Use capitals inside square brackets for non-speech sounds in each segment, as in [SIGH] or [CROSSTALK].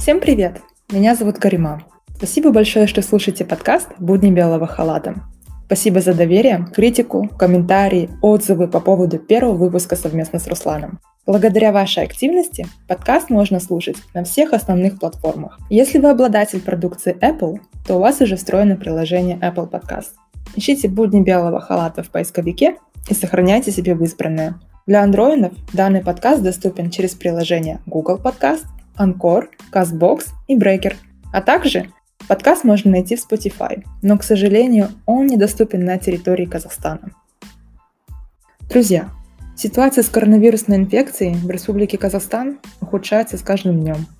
Всем привет! Меня зовут Карима. Спасибо большое, что слушаете подкаст «Будни белого халата». Спасибо за доверие, критику, комментарии, отзывы по поводу первого выпуска совместно с Русланом. Благодаря вашей активности подкаст можно слушать на всех основных платформах. Если вы обладатель продукции Apple, то у вас уже встроено приложение Apple Podcast. Ищите «Будни белого халата» в поисковике и сохраняйте себе в избранное. Для андроидов данный подкаст доступен через приложение Google Podcast, Anchor, CastBox и Breaker. А также подкаст можно найти в Spotify, но, к сожалению, он недоступен на территории Казахстана. Друзья, ситуация с коронавирусной инфекцией в Республике Казахстан ухудшается с каждым днем –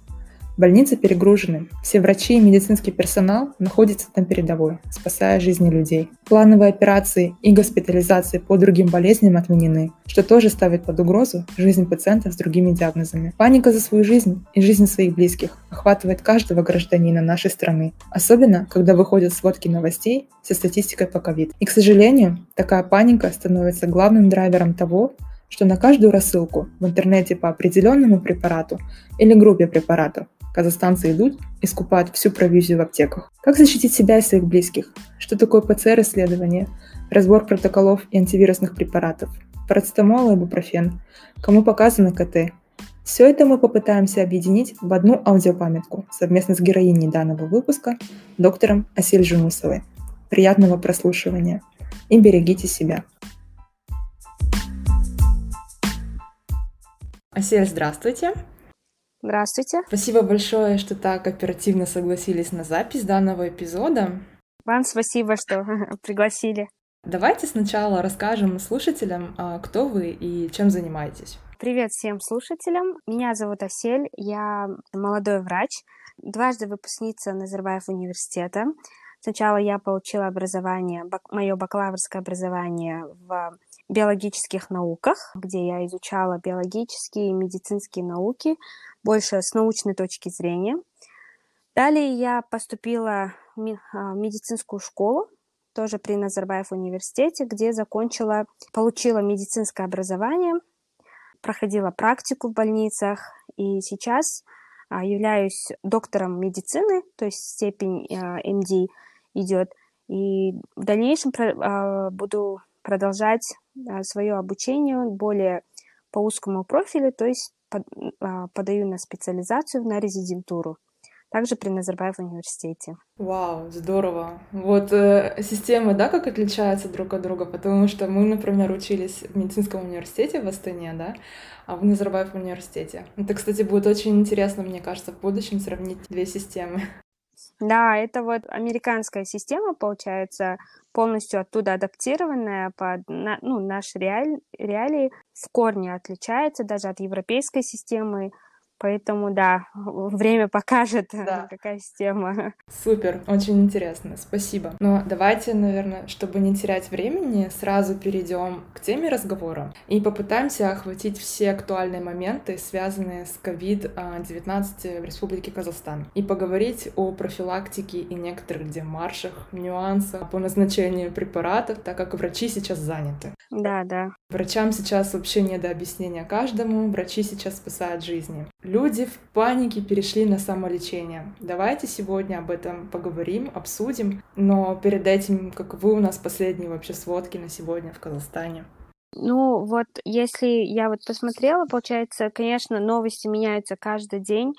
Больницы перегружены. Все врачи и медицинский персонал находятся на передовой, спасая жизни людей. Плановые операции и госпитализации по другим болезням отменены, что тоже ставит под угрозу жизнь пациентов с другими диагнозами. Паника за свою жизнь и жизнь своих близких охватывает каждого гражданина нашей страны, особенно когда выходят сводки новостей со статистикой по ковид. И, к сожалению, такая паника становится главным драйвером того, что на каждую рассылку в интернете по определенному препарату или группе препаратов Казахстанцы идут и скупают всю провизию в аптеках. Как защитить себя и своих близких? Что такое ПЦР-исследование? Разбор протоколов и антивирусных препаратов? Парацетамол и бупрофен? Кому показано КТ? Все это мы попытаемся объединить в одну аудиопамятку совместно с героиней данного выпуска, доктором Асель Жунусовой. Приятного прослушивания и берегите себя. Асель, здравствуйте. Здравствуйте. Спасибо большое, что так оперативно согласились на запись данного эпизода. Вам спасибо, что [LAUGHS] пригласили. Давайте сначала расскажем слушателям, а, кто вы и чем занимаетесь. Привет всем слушателям. Меня зовут Асель, я молодой врач, дважды выпускница Назарбаев университета. Сначала я получила образование, мое бакалаврское образование в биологических науках, где я изучала биологические и медицинские науки, больше с научной точки зрения. Далее я поступила в а, медицинскую школу, тоже при Назарбаев университете, где закончила, получила медицинское образование, проходила практику в больницах и сейчас а, являюсь доктором медицины, то есть степень МД идет. И в дальнейшем а, буду продолжать свое обучение более по узкому профилю, то есть а, подаю на специализацию на резидентуру. Также при Назарбаев университете. Вау, здорово. Вот э, системы, да, как отличаются друг от друга, потому что мы, например, учились в медицинском университете в Астане, да, а в Назарбаев университете. Это, кстати, будет очень интересно, мне кажется, в будущем сравнить две системы. Да, это вот американская система, получается, полностью оттуда адаптированная под ну, наши реаль, реалии, в корне отличается даже от европейской системы. Поэтому, да, время покажет, [LAUGHS] да. какая система. Супер, очень интересно, спасибо. Но давайте, наверное, чтобы не терять времени, сразу перейдем к теме разговора и попытаемся охватить все актуальные моменты, связанные с COVID-19 в Республике Казахстан, и поговорить о профилактике и некоторых демаршах, нюансах по назначению препаратов, так как врачи сейчас заняты. Да, да. Врачам сейчас вообще не до объяснения каждому, врачи сейчас спасают жизни. Люди в панике перешли на самолечение. Давайте сегодня об этом поговорим, обсудим, но перед этим, как вы у нас последние вообще сводки на сегодня в Казахстане? Ну вот, если я вот посмотрела, получается, конечно, новости меняются каждый день,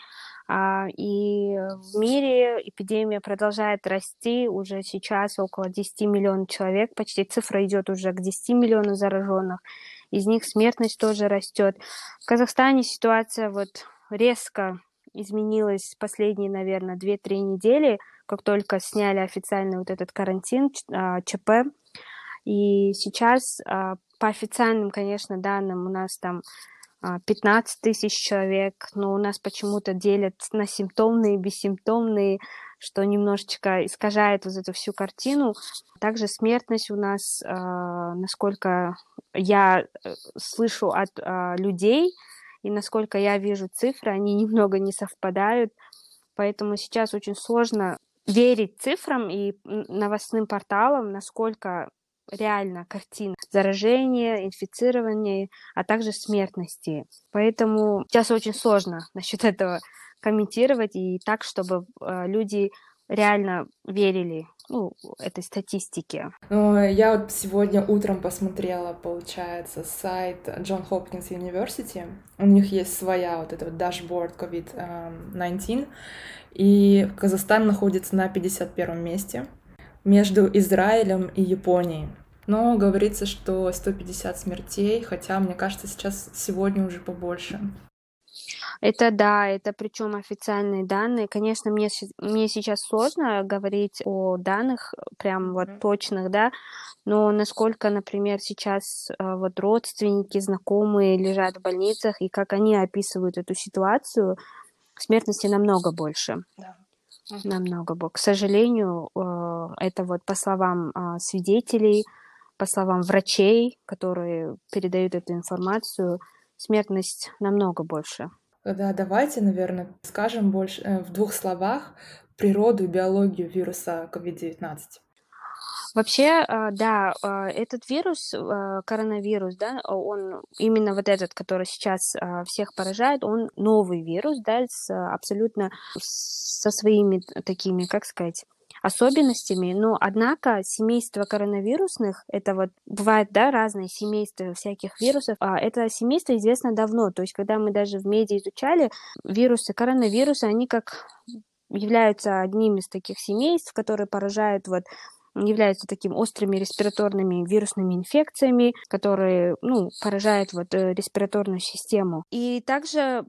а, и в мире эпидемия продолжает расти. Уже сейчас около 10 миллионов человек, почти цифра идет уже к 10 миллионам зараженных. Из них смертность тоже растет. В Казахстане ситуация вот резко изменилась последние, наверное, 2-3 недели, как только сняли официально вот этот карантин, а, ЧП. И сейчас а, по официальным, конечно, данным у нас там 15 а, тысяч человек, но у нас почему-то делят на симптомные бессимптомные, что немножечко искажает вот эту всю картину. Также смертность у нас, насколько я э, слышу от людей и насколько я вижу цифры, они [LAUGHS] немного не совпадают, поэтому сейчас очень сложно верить цифрам и новостным порталам, насколько реально картина заражения, инфицирования, а также смертности. Поэтому сейчас очень сложно [LAUGHS] насчет этого комментировать и так, чтобы э, люди реально верили ну, этой статистике. Я вот сегодня утром посмотрела, получается, сайт John Hopkins University. У них есть своя вот эта вот дашборд COVID-19, и Казахстан находится на 51 месте между Израилем и Японией. Но говорится, что 150 смертей, хотя, мне кажется, сейчас сегодня уже побольше. Это да, это причем официальные данные. Конечно, мне, мне сейчас сложно говорить о данных прям вот точных, да, но насколько, например, сейчас э, вот родственники, знакомые лежат в больницах, и как они описывают эту ситуацию, смертности намного больше. Да. Намного больше. К сожалению, э, это вот по словам а, свидетелей, по словам врачей, которые передают эту информацию, смертность намного больше. Да, давайте, наверное, скажем больше э, в двух словах природу и биологию вируса COVID-19. Вообще, а, да, а, этот вирус, коронавирус, да, он именно вот этот, который сейчас всех поражает, он новый вирус, да, с абсолютно со своими такими, как сказать, особенностями, но однако семейство коронавирусных, это вот бывает, да, разные семейства всяких вирусов, а это семейство известно давно, то есть когда мы даже в медиа изучали вирусы, коронавирусы, они как являются одним из таких семейств, которые поражают вот являются такими острыми респираторными вирусными инфекциями, которые ну, поражают вот, э, респираторную систему. И также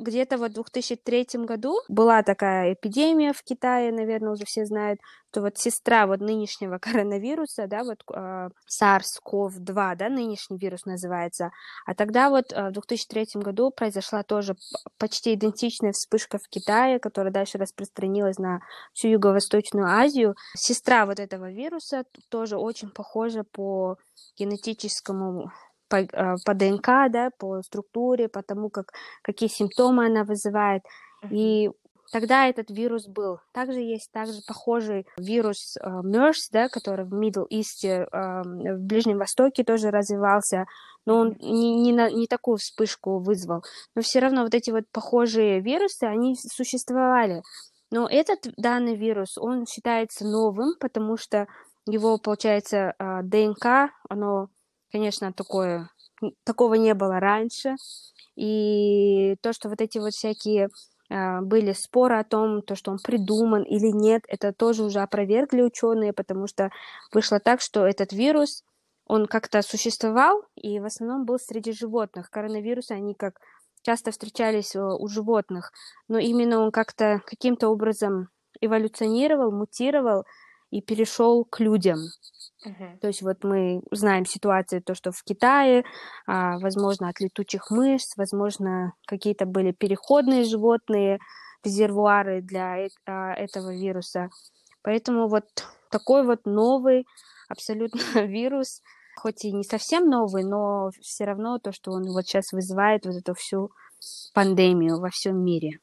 где-то вот в 2003 году была такая эпидемия в Китае, наверное, уже все знают, что вот сестра вот нынешнего [LAUGHS] коронавируса, да, вот э, SARS-CoV-2, да, нынешний вирус называется, а тогда вот э, в 2003 году произошла тоже почти идентичная вспышка в Китае, которая дальше распространилась на всю Юго-Восточную Азию. Сестра вот этого вируса тоже очень похожа по генетическому по, э, по ДНК, да, по структуре, по тому, как, какие симптомы она вызывает. И тогда этот вирус был. Также есть также похожий вирус э, MERS, да, который в Middle East, э, в Ближнем Востоке тоже развивался, но он не, не, на, не такую вспышку вызвал. Но все равно вот эти вот похожие вирусы, они существовали. Но этот данный вирус, он считается новым, потому что его, получается, э, ДНК, оно конечно, такое, такого не было раньше. И то, что вот эти вот всякие э, были споры о том, то, что он придуман или нет, это тоже уже опровергли ученые, потому что вышло так, что этот вирус, он как-то существовал и в основном был среди животных. Коронавирусы, они как часто встречались э, у животных, но именно он как-то каким-то образом эволюционировал, мутировал и перешел к людям. Uh-huh. То есть вот мы знаем ситуацию, то, что в Китае, а, возможно, от летучих мышц, возможно, какие-то были переходные животные, резервуары для а, этого вируса. Поэтому вот такой вот новый абсолютно [LAUGHS] вирус, хоть и не совсем новый, но все равно то, что он вот сейчас вызывает вот эту всю пандемию во всем мире.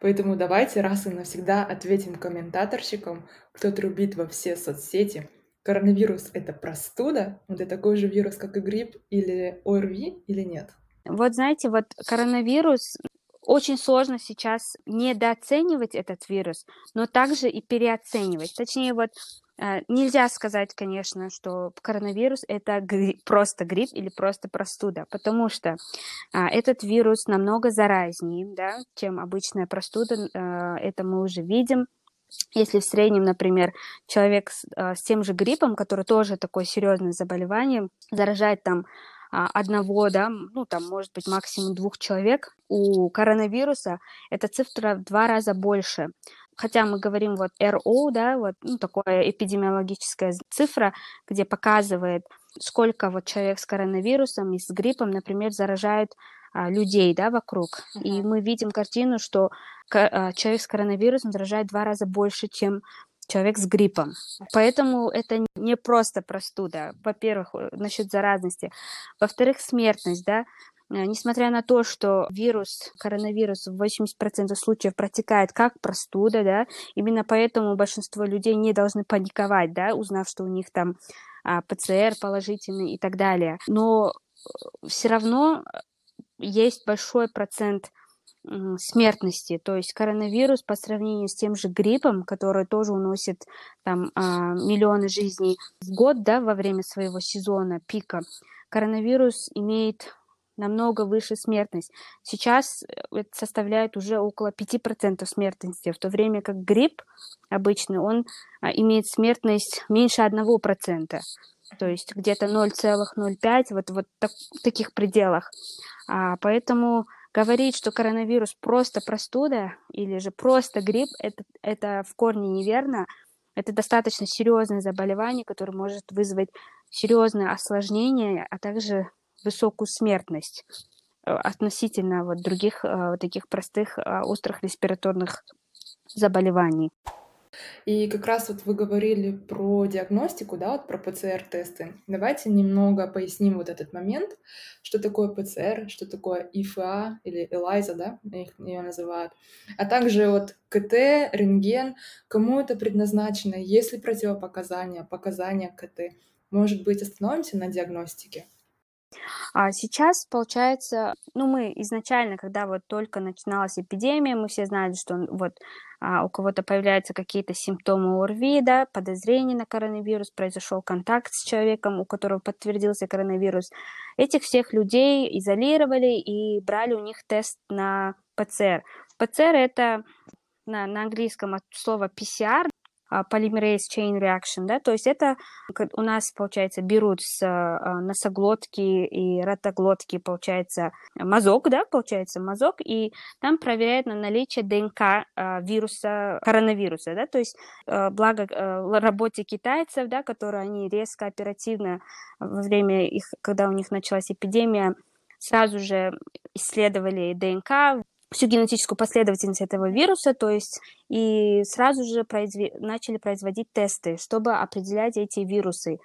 Поэтому давайте раз и навсегда ответим комментаторщикам, кто трубит во все соцсети, коронавирус — это простуда, это такой же вирус, как и грипп или ОРВИ, или нет? Вот знаете, вот коронавирус очень сложно сейчас недооценивать этот вирус, но также и переоценивать. Точнее, вот нельзя сказать, конечно, что коронавирус это грипп, просто грипп или просто простуда, потому что а, этот вирус намного заразнее, да, чем обычная простуда. А, это мы уже видим. Если в среднем, например, человек с, а, с тем же гриппом, который тоже такое серьезное заболевание, заражает там а, одного, да, ну там может быть максимум двух человек, у коронавируса эта цифра в два раза больше. Хотя мы говорим вот RO, да, вот ну, такая эпидемиологическая цифра, где показывает, сколько вот человек с коронавирусом и с гриппом, например, заражает а, людей, да, вокруг. Uh-huh. И мы видим картину, что а, человек с коронавирусом заражает два раза больше, чем человек с гриппом. Поэтому это не просто простуда. Во-первых, э, насчет заразности. Во-вторых, смертность, да. Э, несмотря на то, что вирус, коронавирус в 80% случаев протекает как простуда, да, именно поэтому большинство людей не должны паниковать, да, узнав, что у них там а, ПЦР положительный и так далее. Но э, все равно есть большой процент смертности. То есть коронавирус по сравнению с тем же гриппом, который тоже уносит там а, миллионы жизней в год, да, во время своего сезона пика, коронавирус имеет намного выше смертность. Сейчас э, это составляет уже около 5% смертности, в то время как грипп обычный, он а, имеет смертность меньше 1%, то есть где-то 0,05, вот, вот так, в таких пределах. А, поэтому говорить, что коронавирус просто простуда или же просто грипп, это, это в корне неверно. Это достаточно серьезное заболевание, которое может вызвать серьезные осложнения, а также высокую смертность э, относительно вот других э, вот таких простых э, острых респираторных заболеваний. И как раз вот вы говорили про диагностику, да, вот про ПЦР-тесты. Давайте немного поясним вот этот момент, что такое ПЦР, что такое ИФА или ЭЛАЙЗа, да, их ее называют, а также вот КТ, рентген, кому это предназначено, есть ли противопоказания, показания КТ. Может быть, остановимся на диагностике? А сейчас, получается, ну, мы изначально, когда вот только начиналась эпидемия, мы все знали, что вот а, у кого-то появляются какие-то симптомы ОРВИ, да, подозрение на коронавирус, произошел контакт с человеком, у которого подтвердился коронавирус. Этих всех людей изолировали и брали у них тест на ПЦР. ПЦР это на, на английском от слова PCR, polymerase а, chain reaction, да, то есть это у нас, получается, берут с а, носоглотки и ротоглотки, получается, мазок, да, получается, мазок, и там проверяют на наличие ДНК а, вируса, коронавируса, да, то есть благо работе китайцев, да, которые они резко, оперативно во время их, когда у них началась эпидемия, сразу же исследовали ДНК, всю генетическую последовательность этого вируса, то есть и сразу же произве... начали производить тесты, чтобы определять эти вирусы.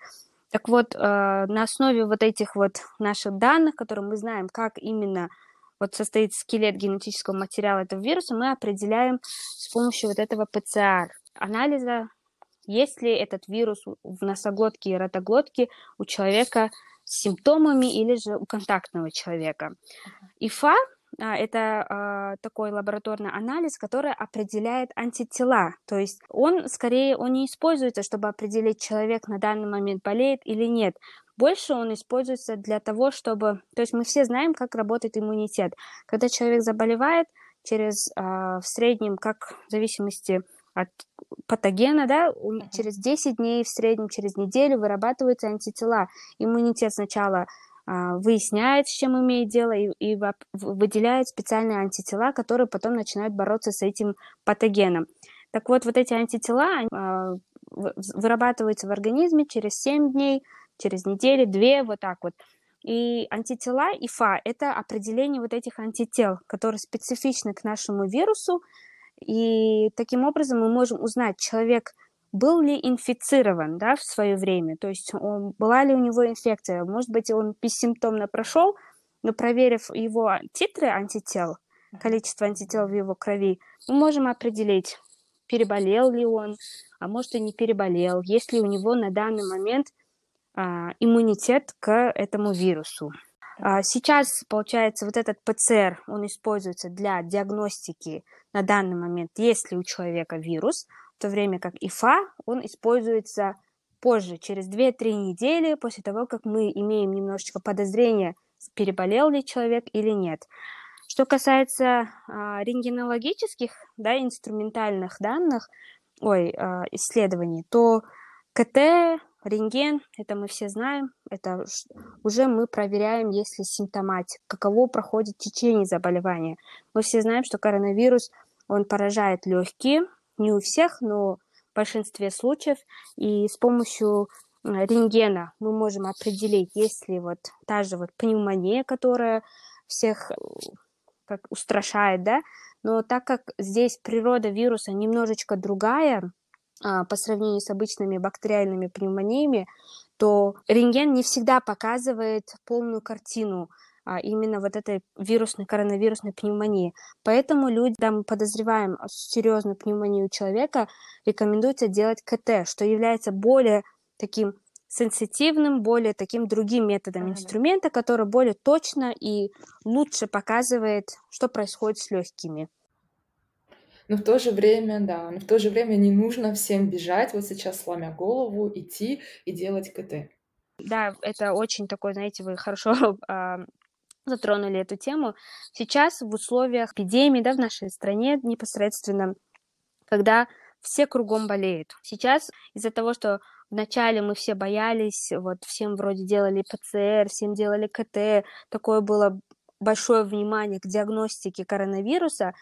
Так вот, э, на основе вот этих вот наших данных, которые мы знаем, как именно вот состоит скелет генетического материала этого вируса, мы определяем с помощью вот этого ПЦР анализа, есть ли этот вирус в носоглотке и ротоглотке у человека с симптомами или же у контактного человека. ИФА это а, такой лабораторный анализ, который определяет антитела. То есть он скорее он не используется, чтобы определить, человек на данный момент болеет или нет. Больше он используется для того, чтобы... То есть мы все знаем, как работает иммунитет. Когда человек заболевает, через а, в среднем, как в зависимости от патогена, да, через 10 дней в среднем, через неделю вырабатываются антитела. Иммунитет сначала а, выясняет, с чем имеет дело, и, и выделяет специальные антитела, которые потом начинают бороться с этим патогеном. Так вот, вот эти антитела а, вырабатываются в организме через 7 дней, через неделю, 2, вот так вот. И антитела ИФА – это определение вот этих антител, которые специфичны к нашему вирусу, и таким образом мы можем узнать, человек был ли инфицирован да, в свое время, то есть он, была ли у него инфекция. Может быть, он бессимптомно прошел, но проверив его титры антител, количество антител в его крови, мы можем определить, переболел ли он, а может и не переболел, есть ли у него на данный момент а, иммунитет к этому вирусу. А, сейчас, получается, вот этот ПЦР, он используется для диагностики на данный момент, есть ли у человека вирус, в то время как ИФА, он используется позже, через 2-3 недели после того, как мы имеем немножечко подозрение, переболел ли человек или нет. Что касается а, рентгенологических, да, инструментальных данных, ой, а, исследований, то КТ, рентген, это мы все знаем, это уже мы проверяем, если симптоматик, каково проходит течение заболевания. Мы все знаем, что коронавирус, он поражает легкие, не у всех, но в большинстве случаев. И с помощью рентгена мы можем определить, есть ли вот та же вот пневмония, которая всех как устрашает, да, но так как здесь природа вируса немножечко другая а, по сравнению с обычными бактериальными пневмониями, то рентген не всегда показывает полную картину именно вот этой вирусной, коронавирусной пневмонии. Поэтому люди, когда мы подозреваем серьезную пневмонию человека, рекомендуется делать КТ, что является более таким сенситивным, более таким другим методом mm-hmm. инструмента, который более точно и лучше показывает, что происходит с легкими. Но в то же время, да, но в то же время не нужно всем бежать, вот сейчас сломя голову, идти и делать КТ. Да, это очень такой, знаете, вы хорошо [LAUGHS] а, затронули эту тему. Сейчас в условиях эпидемии, да, в нашей стране непосредственно, когда все кругом болеют. Сейчас из-за того, что вначале мы все боялись, вот всем вроде делали ПЦР, всем делали КТ, такое было большое внимание к диагностике коронавируса,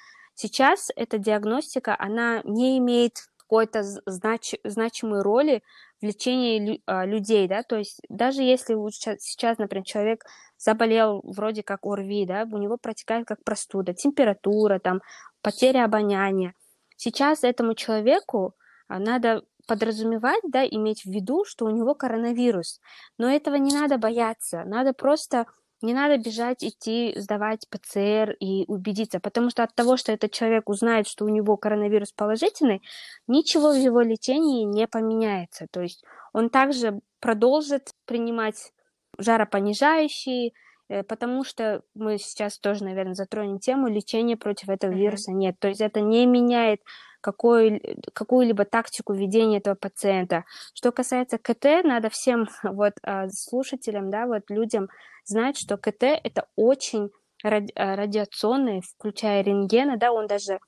Сейчас эта диагностика, она не имеет какой-то знач, значимой роли лечении а, людей, да, то есть даже если сейчас, например, человек заболел вроде как ОРВИ, да, у него протекает как простуда, температура, там, потеря обоняния. Сейчас этому человеку а, надо подразумевать, да, иметь в виду, что у него коронавирус. Но этого не надо бояться. Надо просто не надо бежать, идти, сдавать ПЦР и убедиться, потому что от того, что этот человек узнает, что у него коронавирус положительный, ничего в его лечении не поменяется. То есть он также продолжит принимать жаропонижающие, э, потому что мы сейчас тоже, наверное, затронем тему лечения против этого вируса нет. То есть это не меняет какую, какую-либо тактику ведения этого пациента. Что касается КТ, надо всем [LAUGHS] вот а, слушателям, да, вот людям знать, что КТ это очень ради, а, радиационный, включая рентгена, да, он даже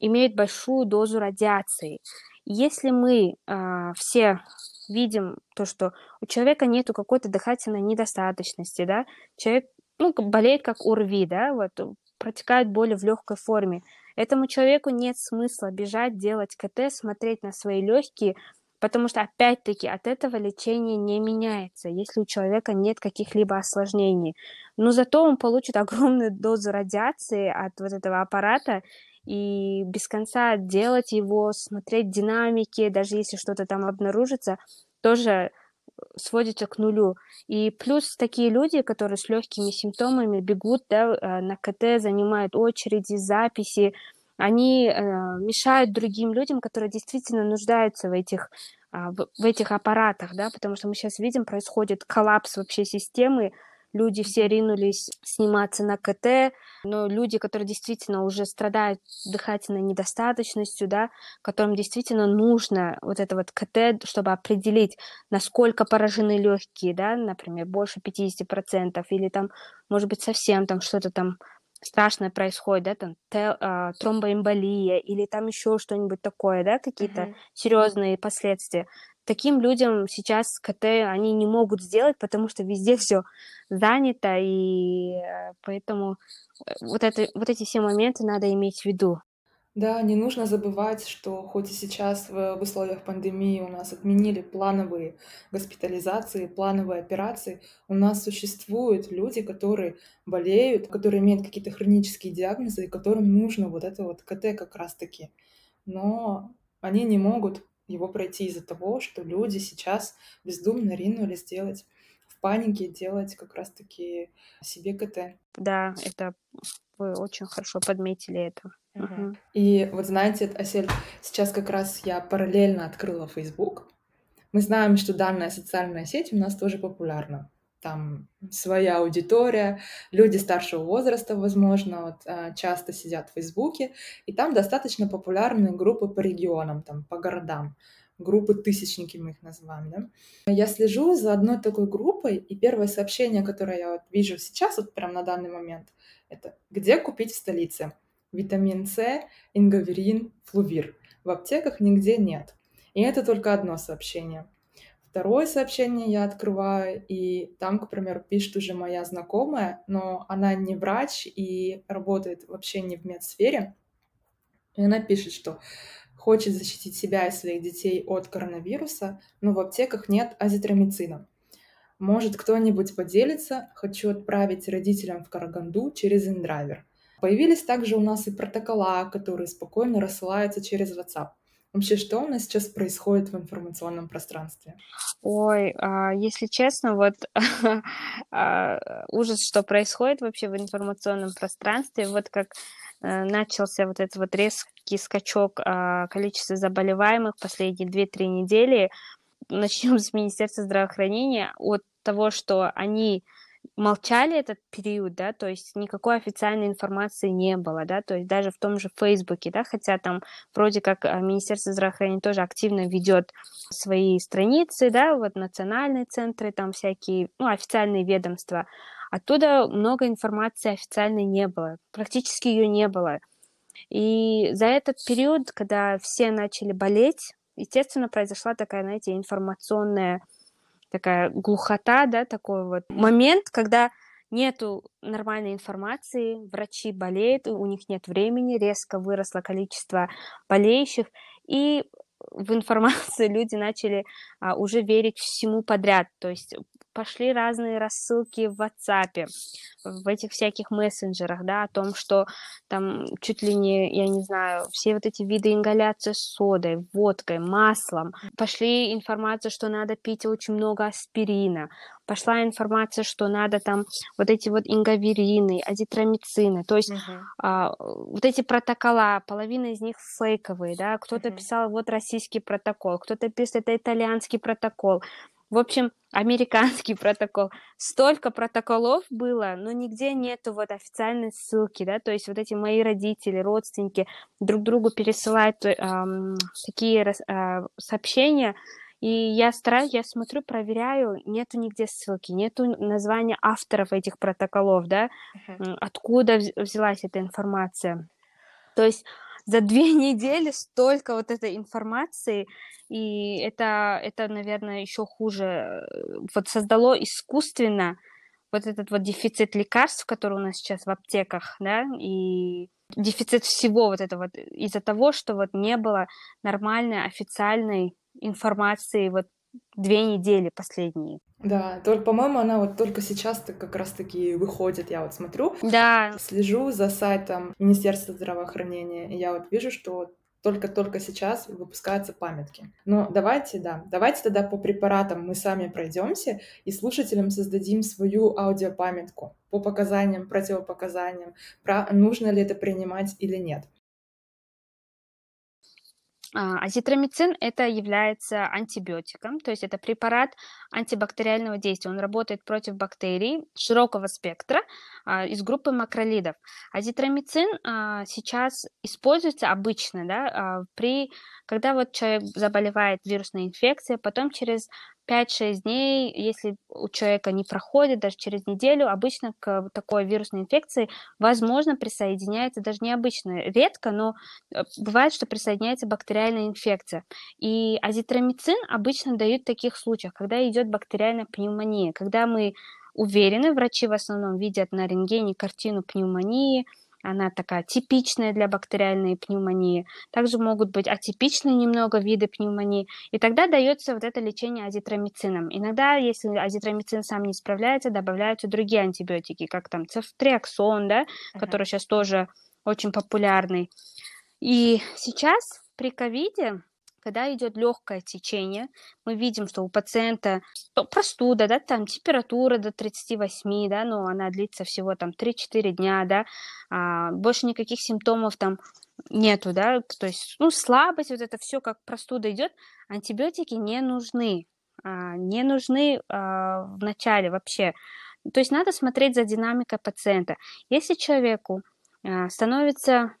имеет большую дозу радиации. Если мы э, все видим то, что у человека нету какой-то дыхательной недостаточности, да, человек ну, болеет как УРВИ, да, вот, протекает боли в легкой форме, Этому человеку нет смысла бежать, делать КТ, смотреть на свои легкие, потому что, опять-таки, от этого лечение не меняется, если у человека нет каких-либо осложнений. Но зато он получит огромную дозу радиации от вот этого аппарата, и без конца делать его, смотреть динамики, даже если что-то там обнаружится, тоже сводится к нулю. И плюс такие люди, которые с легкими симптомами бегут да, э, на КТ, занимают очереди, записи, они э, мешают другим людям, которые действительно нуждаются в этих, э, в этих аппаратах, да, потому что мы сейчас видим, происходит коллапс вообще системы, люди все ринулись сниматься на КТ, но люди, которые действительно уже страдают дыхательной недостаточностью, да, которым действительно нужно вот это вот КТ, чтобы определить, насколько поражены легкие, да, например, больше 50%, или там, может быть, совсем там что-то там страшное происходит, да, там те, а, тромбоэмболия или там еще что-нибудь такое, да, какие-то uh-huh. серьезные последствия таким людям сейчас КТ они не могут сделать, потому что везде [LAUGHS] все занято, и э, поэтому э, вот, это, вот эти все моменты надо иметь в виду. Да, не нужно забывать, что хоть и сейчас в, в условиях пандемии у нас отменили плановые госпитализации, плановые операции, у нас существуют люди, которые болеют, которые имеют какие-то хронические диагнозы, и которым нужно вот это вот КТ как раз-таки. Но они не могут его пройти из-за того, что люди сейчас бездумно ринулись делать в панике, делать как раз-таки себе КТ. Да, это вы очень хорошо подметили это. Угу. И вот знаете, Асель, сейчас как раз я параллельно открыла Facebook. Мы знаем, что данная социальная сеть у нас тоже популярна там своя аудитория, люди старшего возраста, возможно, вот, а, часто сидят в Фейсбуке, и там достаточно популярные группы по регионам, там, по городам, группы тысячники мы их называем, да. Я слежу за одной такой группой, и первое сообщение, которое я вот вижу сейчас, вот прям на данный момент, это «Где купить в столице?» Витамин С, ингаверин, флувир. В аптеках нигде нет. И это только одно сообщение – Второе сообщение я открываю, и там, к примеру, пишет уже моя знакомая, но она не врач и работает вообще не в медсфере. И она пишет, что хочет защитить себя и своих детей от коронавируса, но в аптеках нет азитромицина. Может, кто-нибудь поделится? Хочу отправить родителям в Караганду через Индрайвер. Появились также у нас и протокола, которые спокойно рассылаются через WhatsApp. Вообще, что у нас сейчас происходит в информационном пространстве? Ой, а, если честно, вот [LAUGHS] а, ужас, что происходит вообще в информационном пространстве. Вот как э, начался вот этот вот резкий скачок а, количества заболеваемых последние 2-3 недели. начнем с Министерства здравоохранения, от того, что они молчали этот период, да, то есть никакой официальной информации не было, да, то есть даже в том же Фейсбуке, да, хотя там вроде как а, Министерство здравоохранения тоже активно ведет свои страницы, да, вот национальные центры, там всякие, ну, официальные ведомства, оттуда много информации официальной не было, практически ее не было. И за этот период, когда все начали болеть, естественно, произошла такая, знаете, информационная такая глухота, да, такой вот момент, когда нету нормальной информации, врачи болеют, у них нет времени, резко выросло количество болеющих, и в информацию [LAUGHS] люди начали а, уже верить всему подряд, то есть пошли разные рассылки в WhatsApp, в этих всяких мессенджерах, да, о том, что там чуть ли не, я не знаю, все вот эти виды ингаляции с содой, водкой, маслом. Пошли информация, что надо пить очень много аспирина. Пошла информация, что надо там вот эти вот ингаверины, азитромицины. То есть uh-huh. а, вот эти протокола, половина из них фейковые, да. Кто-то uh-huh. писал вот российский протокол, кто-то писал это итальянский протокол. В общем, американский [LAUGHS] протокол. Столько протоколов было, но нигде нету вот официальной ссылки, да, то есть вот эти мои родители, родственники друг другу пересылают эм, такие э, сообщения, и я стараюсь, я смотрю, проверяю, нету нигде ссылки, нету названия авторов этих протоколов, да, uh-huh. откуда взялась эта информация. То есть за две [LAUGHS] недели столько вот этой информации, и это, это наверное, еще хуже. Э, вот создало искусственно вот этот вот дефицит лекарств, который у нас сейчас в аптеках, да, и дефицит всего вот этого вот из-за того, что вот не было нормальной официальной информации вот две недели последние. Да, только, по-моему, она вот только сейчас-то как раз-таки выходит, я вот смотрю. Да. Слежу за сайтом Министерства здравоохранения, и я вот вижу, что только-только сейчас выпускаются памятки. Но давайте, да, давайте тогда по препаратам мы сами пройдемся и слушателям создадим свою аудиопамятку по показаниям, противопоказаниям, про нужно ли это принимать или нет. А, азитромицин это является антибиотиком, то есть это препарат антибактериального действия. Он работает против бактерий широкого спектра а, из группы макролидов. Азитромицин а, сейчас используется обычно да, при когда вот человек заболевает вирусной инфекцией, потом через 5-6 дней, если у человека не проходит, даже через неделю, обычно к такой вирусной инфекции, возможно, присоединяется, даже необычно, редко, но э, бывает, что присоединяется бактериальная инфекция. И азитромицин обычно дают в таких случаях, когда идет бактериальная пневмония, когда мы уверены, врачи в основном видят на рентгене картину пневмонии, она такая типичная для бактериальной пневмонии. Также могут быть атипичные немного виды пневмонии. И тогда дается вот это лечение азитромицином. Иногда, если азитромицин сам не справляется, добавляются другие антибиотики, как там цефтриаксон, да, uh-huh. который сейчас тоже очень популярный. И сейчас при ковиде когда идет легкое течение, мы видим, что у пациента простуда, да, там температура до 38, да, но она длится всего там 3-4 дня, да, а, больше никаких симптомов там нету, да, то есть, ну, слабость, вот это все как простуда идет, антибиотики не нужны, а, не нужны а, в начале вообще. То есть надо смотреть за динамикой пациента. Если человеку а, становится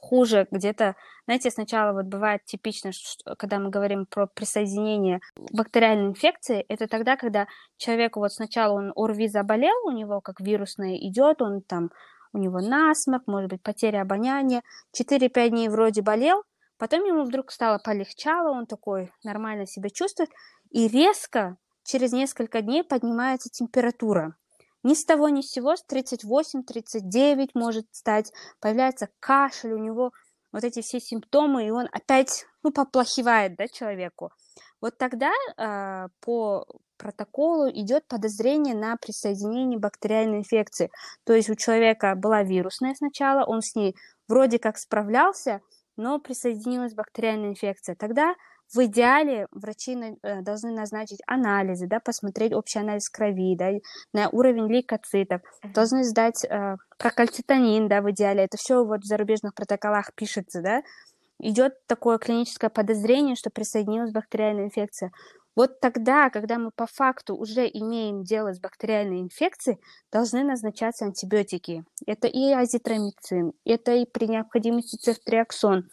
хуже где-то, знаете, сначала вот бывает типично, что, когда мы говорим про присоединение бактериальной инфекции, это тогда, когда человеку вот сначала он ОРВИ заболел, у него как вирусное идет, он там, у него насморк, может быть, потеря обоняния, 4-5 дней вроде болел, потом ему вдруг стало полегчало, он такой нормально себя чувствует, и резко через несколько дней поднимается температура. Ни с того ни с сего, с 38-39 может стать, появляется кашель, у него вот эти все симптомы, и он опять, ну, поплохивает, да, человеку. Вот тогда э, по протоколу идет подозрение на присоединение бактериальной инфекции. То есть у человека была вирусная сначала, он с ней вроде как справлялся, но присоединилась бактериальная инфекция. Тогда в идеале врачи э, должны назначить анализы, да, посмотреть общий анализ крови, да, на уровень лейкоцитов, должны сдать э, прокальцитонин, да, в идеале. Это все вот в зарубежных протоколах пишется, да, идет такое клиническое подозрение, что присоединилась бактериальная инфекция. Вот тогда, когда мы по факту уже имеем дело с бактериальной инфекцией, должны назначаться антибиотики. Это и азитромицин, это и при необходимости цефтриаксон.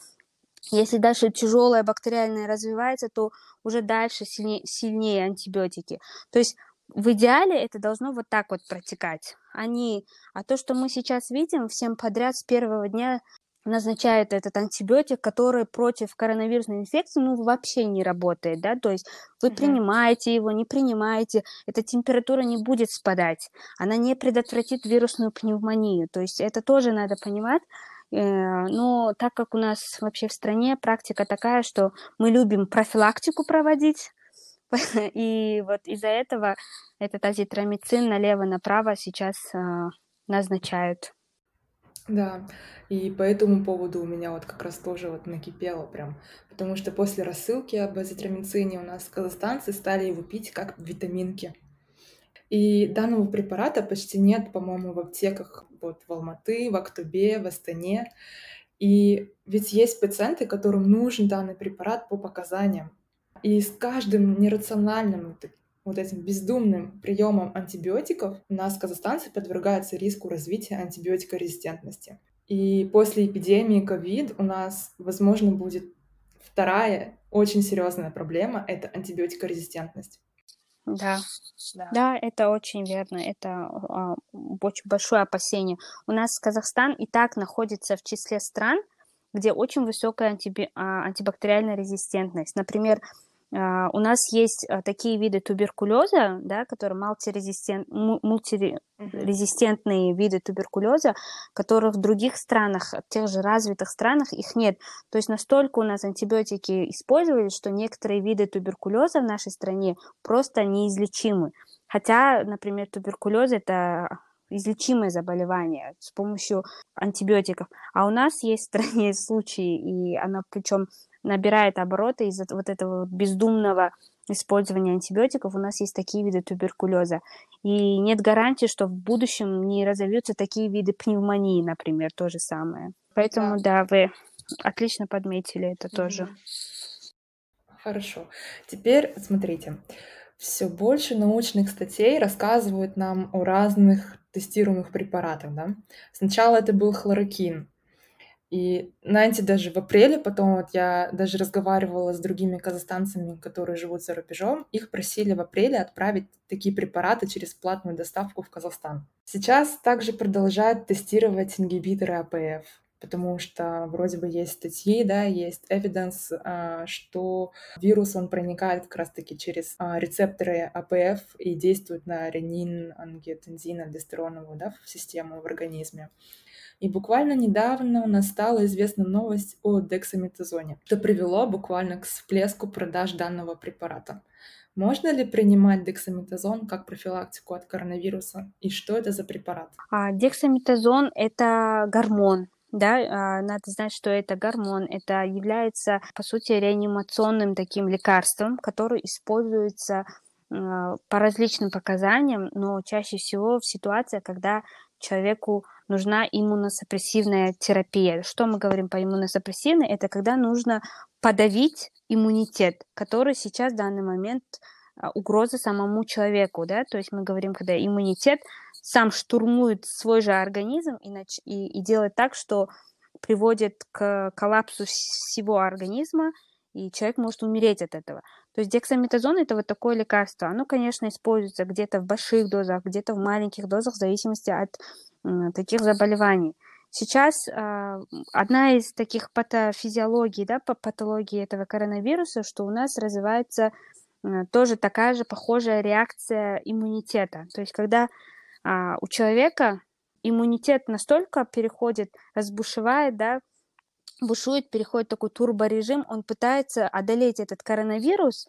Если дальше тяжелая бактериальная развивается, то уже дальше сильнее, сильнее антибиотики. То есть в идеале это должно вот так вот протекать. Они, а то, что мы сейчас видим, всем подряд с первого дня назначают этот антибиотик, который против коронавирусной инфекции, ну, вообще не работает, да, то есть вы mm-hmm. принимаете его, не принимаете, эта температура не будет спадать, она не предотвратит вирусную пневмонию, то есть это тоже надо понимать, но так как у нас вообще в стране практика такая, что мы любим профилактику проводить, [LAUGHS] и вот из-за этого этот азитромицин налево-направо сейчас э, назначают. Да, и по этому поводу у меня вот как раз тоже вот накипело прям, потому что после рассылки об азитромицине у нас казахстанцы стали его пить как витаминки. И данного препарата почти нет, по-моему, в аптеках вот в Алматы, в Актубе, в Астане. И ведь есть пациенты, которым нужен данный препарат по показаниям. И с каждым нерациональным вот этим бездумным приемом антибиотиков у нас казахстанцы подвергаются риску развития антибиотикорезистентности. И после эпидемии ковид у нас, возможно, будет вторая очень серьезная проблема — это антибиотикорезистентность. Да, да, да, это очень верно, это а, очень большое опасение. У нас Казахстан и так находится в числе стран, где очень высокая антиби... а, антибактериальная резистентность. Например, у нас есть uh, такие виды туберкулеза, да, которые мультирезистент, мультирезистентные виды туберкулеза, которых в других странах, в тех же развитых странах их нет. То есть настолько у нас антибиотики использовались, что некоторые виды туберкулеза в нашей стране просто неизлечимы. Хотя, например, туберкулез это излечимое заболевание с помощью антибиотиков. А у нас есть в стране [LAUGHS] случаи, и она причем набирает обороты из-за вот этого вот бездумного использования антибиотиков у нас есть такие виды туберкулеза. И нет гарантии, что в будущем не разовьются такие виды пневмонии, например, то же самое. Поэтому, да, да вы отлично подметили это тоже. Хорошо. Теперь смотрите. Все больше научных статей рассказывают нам о разных тестируемых препаратах. Да? Сначала это был хлорокин, и знаете, даже в апреле потом вот я даже разговаривала с другими казахстанцами, которые живут за рубежом, их просили в апреле отправить такие препараты через платную доставку в Казахстан. Сейчас также продолжают тестировать ингибиторы АПФ, потому что вроде бы есть статьи, да, есть evidence, а, что вирус, он проникает как раз-таки через а, рецепторы АПФ и действует на ренин, ангиотензин, альдостероновую, да, систему в организме. И буквально недавно у нас стала известна новость о дексаметазоне, что привело буквально к всплеску продаж данного препарата. Можно ли принимать дексаметазон как профилактику от коронавируса? И что это за препарат? А, дексаметазон – это гормон, да, а, надо знать, что это гормон, это является, по сути, реанимационным таким лекарством, которое используется а, по различным показаниям, но чаще всего в ситуациях, когда человеку нужна иммуносупрессивная терапия. Что мы говорим по иммуносупрессивной? Это когда нужно подавить иммунитет, который сейчас в данный момент а, угроза самому человеку, да, то есть мы говорим, когда иммунитет сам штурмует свой же организм и, нач... и, и делает так, что приводит к коллапсу всего организма, и человек может умереть от этого. То есть дексаметазон это вот такое лекарство. Оно, конечно, используется где-то в больших дозах, где-то в маленьких дозах, в зависимости от э, таких заболеваний. Сейчас э, одна из таких патофизиологий, да, патологии этого коронавируса, что у нас развивается тоже такая же похожая реакция иммунитета. То есть когда э, у человека иммунитет настолько переходит, разбушевает, да, бушует, переходит такой турборежим, он пытается одолеть этот коронавирус,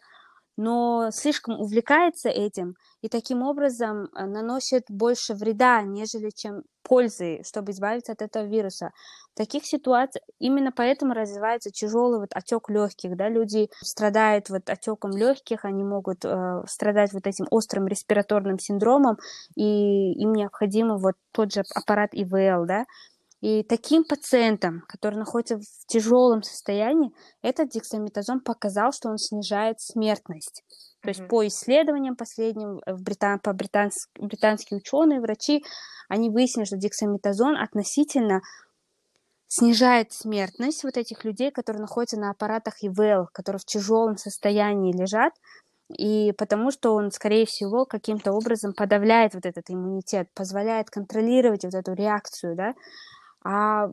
но слишком увлекается этим и таким образом э, наносит больше вреда, нежели чем пользы, чтобы избавиться от этого вируса. В таких ситуациях именно поэтому развивается тяжелый вот отек легких, да, люди страдают вот отеком легких, они могут э, страдать вот этим острым респираторным синдромом, и им необходимо вот тот же аппарат ИВЛ, да, И таким пациентам, которые находятся в тяжелом состоянии, этот дексаметазон показал, что он снижает смертность. То есть mm-hmm. по исследованиям последним в Британ, по британс, британские ученые, врачи, они выяснили, что дексаметазон относительно снижает смертность вот этих людей, которые находятся на аппаратах ИВЛ, которые в тяжелом состоянии лежат, и потому что он, скорее всего, каким-то образом подавляет вот этот иммунитет, позволяет контролировать вот эту реакцию, да, а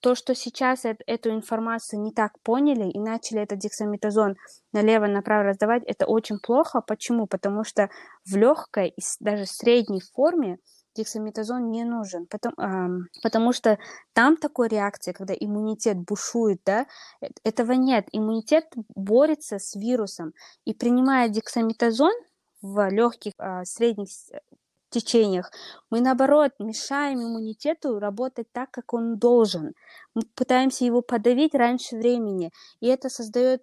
то, что сейчас эту информацию не так поняли и начали этот дексаметазон налево-направо раздавать, это очень плохо. Почему? Потому что в легкой и даже средней форме дексаметазон не нужен, потому, э, потому что там такой реакции, когда иммунитет бушует, да, э, этого нет. Иммунитет борется с вирусом, и принимая дексаметазон в легких, э, средних течениях, мы наоборот мешаем иммунитету работать так, как он должен. Мы пытаемся его подавить раньше времени, и это создает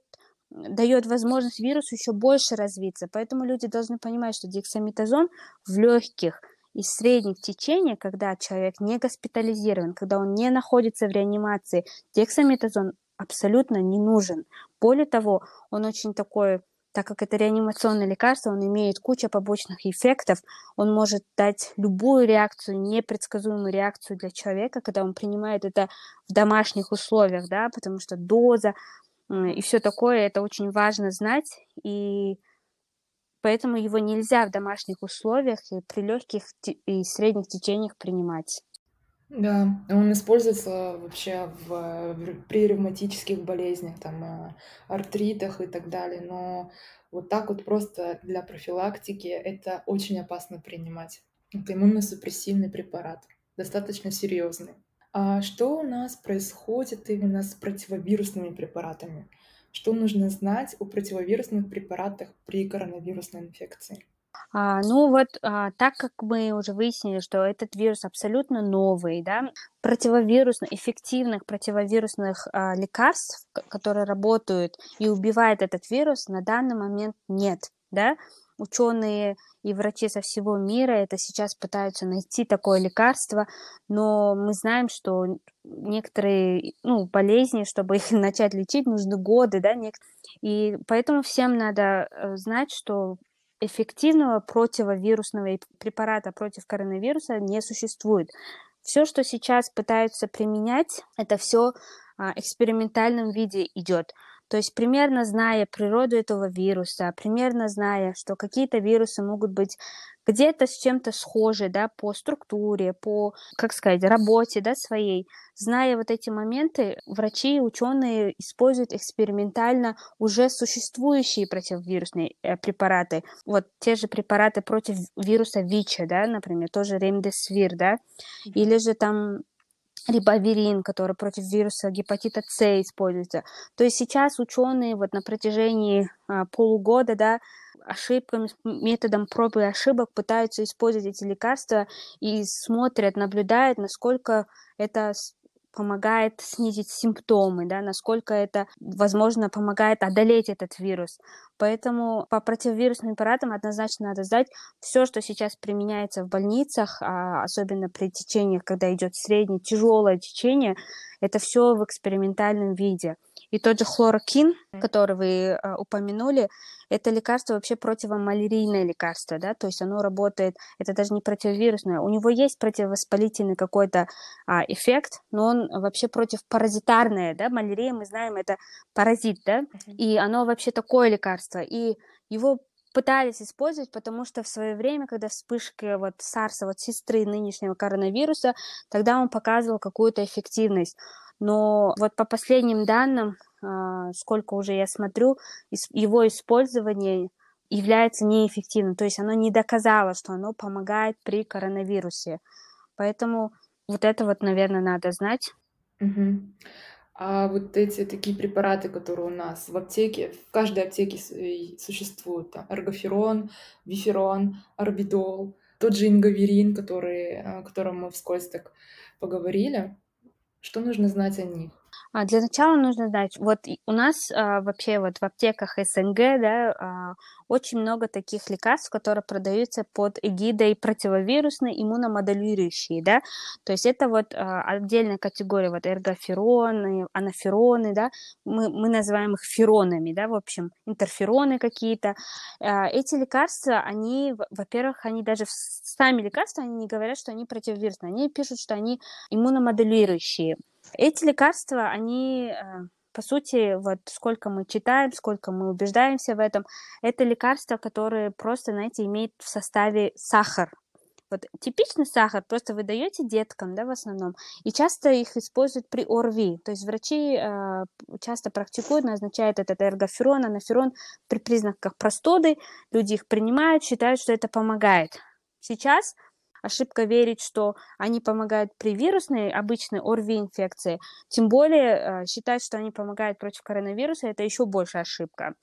дает возможность вирусу еще больше развиться. Поэтому люди должны понимать, что дексаметазон в легких – из средних течения, когда человек не госпитализирован, когда он не находится в реанимации, дексаметазон абсолютно не нужен. Более того, он очень такой так как это реанимационное лекарство, он имеет кучу побочных эффектов, он может дать любую реакцию, непредсказуемую реакцию для человека, когда он принимает это в домашних условиях, да, потому что доза и все такое, это очень важно знать, и поэтому его нельзя в домашних условиях и при легких и средних течениях принимать. Да, он используется вообще в, при ревматических болезнях, там, э, артритах и так далее, но вот так вот просто для профилактики это очень опасно принимать. Это иммуносупрессивный препарат, достаточно серьезный. А что у нас происходит именно с противовирусными препаратами? Что нужно знать о противовирусных препаратах при коронавирусной инфекции? А, ну вот, а, так как мы уже выяснили, что этот вирус абсолютно новый, да, противовирусных, эффективных противовирусных а, лекарств, которые работают и убивают этот вирус, на данный момент нет, да. Ученые и врачи со всего мира это сейчас пытаются найти такое лекарство, но мы знаем, что некоторые ну, болезни, чтобы их [LAUGHS] начать лечить, нужны годы, да, и поэтому всем надо э, знать, что эффективного противовирусного препарата против коронавируса не существует. Все, что сейчас пытаются применять, это все а, экспериментальном виде идет. То есть примерно зная природу этого вируса, примерно зная, что какие-то вирусы могут быть где-то с чем-то схожи, да, по структуре, по, как сказать, работе, да, своей. Зная вот эти моменты, врачи и ученые используют экспериментально уже существующие противовирусные э, препараты. Вот те же препараты против вируса ВИЧа, да, например, тоже ремдесвир, да, или же там рибавирин, который против вируса гепатита С используется. То есть сейчас ученые вот на протяжении а, полугода, да, ошибками, методом проб и ошибок пытаются использовать эти лекарства и смотрят, наблюдают, насколько это помогает снизить симптомы, да, насколько это, возможно, помогает одолеть этот вирус. Поэтому по противовирусным препаратам однозначно надо сдать все, что сейчас применяется в больницах, а особенно при течениях, когда идет среднее, тяжелое течение, это все в экспериментальном виде. И тот же хлорокин, который вы э, упомянули, это лекарство вообще противомалярийное лекарство, да, то есть оно работает, это даже не противовирусное, у него есть противовоспалительный какой-то а, эффект, но он вообще противопаразитарное, да, малярия, мы знаем, это паразит, да, и оно вообще такое лекарство, и его пытались использовать, потому что в свое время, когда вспышка вот SARS, вот сестры нынешнего коронавируса, тогда он показывал какую-то эффективность. Но вот по последним данным, а, сколько уже я смотрю, его использование является неэффективным, то есть оно не доказало, что оно помогает при коронавирусе. Поэтому вот это вот, наверное, надо знать. Угу. А вот эти такие препараты, которые у нас в аптеке, в каждой аптеке существуют, там, эргоферон, виферон, орбидол, тот же ингаверин, который, о котором мы вскользь так поговорили, что нужно знать о них? А для начала нужно знать, вот у нас а, вообще вот в аптеках СНГ, да, а, очень много таких лекарств, которые продаются под эгидой противовирусные, иммуномодулирующие, да, то есть это вот а, отдельная категория, вот эргофероны, анафероны, да, мы, мы называем их феронами, да, в общем, интерфероны какие-то. А, эти лекарства, они, во-первых, они даже сами лекарства, они не говорят, что они противовирусные, они пишут, что они иммуномодулирующие. Эти лекарства, они э, по сути, вот сколько мы читаем, сколько мы убеждаемся в этом, это лекарства, которые просто, знаете, имеют в составе сахар. Вот типичный сахар просто вы даете деткам, да, в основном, и часто их используют при ОРВИ. То есть врачи э, часто практикуют, назначают этот эргоферон, анаферон при признаках простуды. Люди их принимают, считают, что это помогает. Сейчас ошибка верить, что они помогают при вирусной, обычной ОРВИ-инфекции, тем более э, считать, что они помогают против коронавируса, это еще больше ошибка.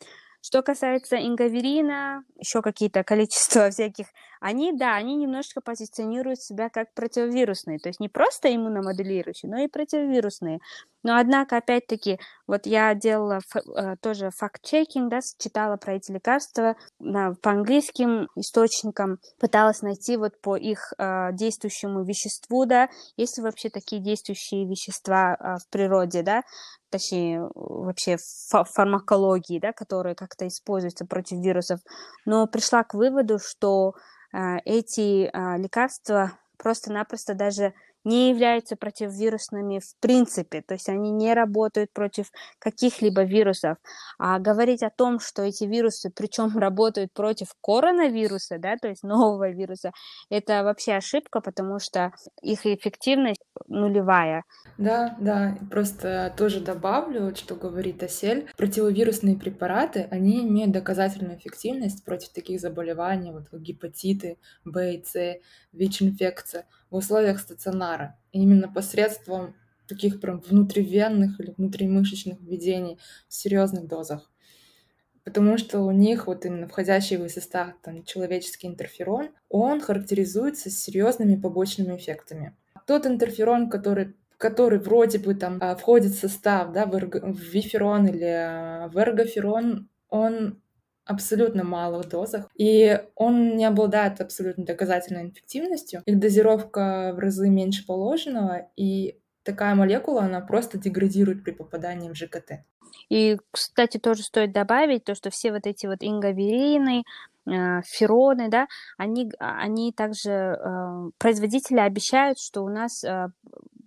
Что касается ингаверина, еще какие-то количество [LAUGHS] всяких, они, да, они немножечко позиционируют себя как противовирусные, то есть не просто иммуномодулирующие, но и противовирусные. Но однако, опять-таки, вот я делала э, тоже факт-чекинг, да, читала про эти лекарства на, по английским источникам, пыталась найти вот по их э, действующему веществу, да, есть ли вообще такие действующие вещества э, в природе, да, точнее, вообще фармакологии, да, которые как-то используются против вирусов, но пришла к выводу, что э, эти э, лекарства просто-напросто даже не являются противовирусными в принципе, то есть они не работают против каких-либо вирусов. А говорить о том, что эти вирусы, причем [LAUGHS] работают против коронавируса, да, то есть нового вируса, это вообще ошибка, потому что их эффективность нулевая. Да, да, просто тоже добавлю, что говорит Осель. Противовирусные препараты, они имеют доказательную эффективность против таких заболеваний, вот как гепатиты, Б и С, ВИЧ-инфекция в условиях стационара. И именно посредством таких прям внутривенных или внутримышечных введений в серьезных дозах. Потому что у них вот именно входящий в состав там, человеческий интерферон, он характеризуется серьезными побочными эффектами. Тот интерферон, который который вроде бы там а, входит в состав, да, в, эрго, в виферон или а, в эргоферон, он абсолютно малых дозах, и он не обладает абсолютно доказательной эффективностью. Их дозировка в разы меньше положенного, и такая молекула, она просто деградирует при попадании в ЖКТ. И, кстати, тоже стоит добавить то, что все вот эти вот ингаверины, э, фероны, да, они, они также, э, производители обещают, что у нас э,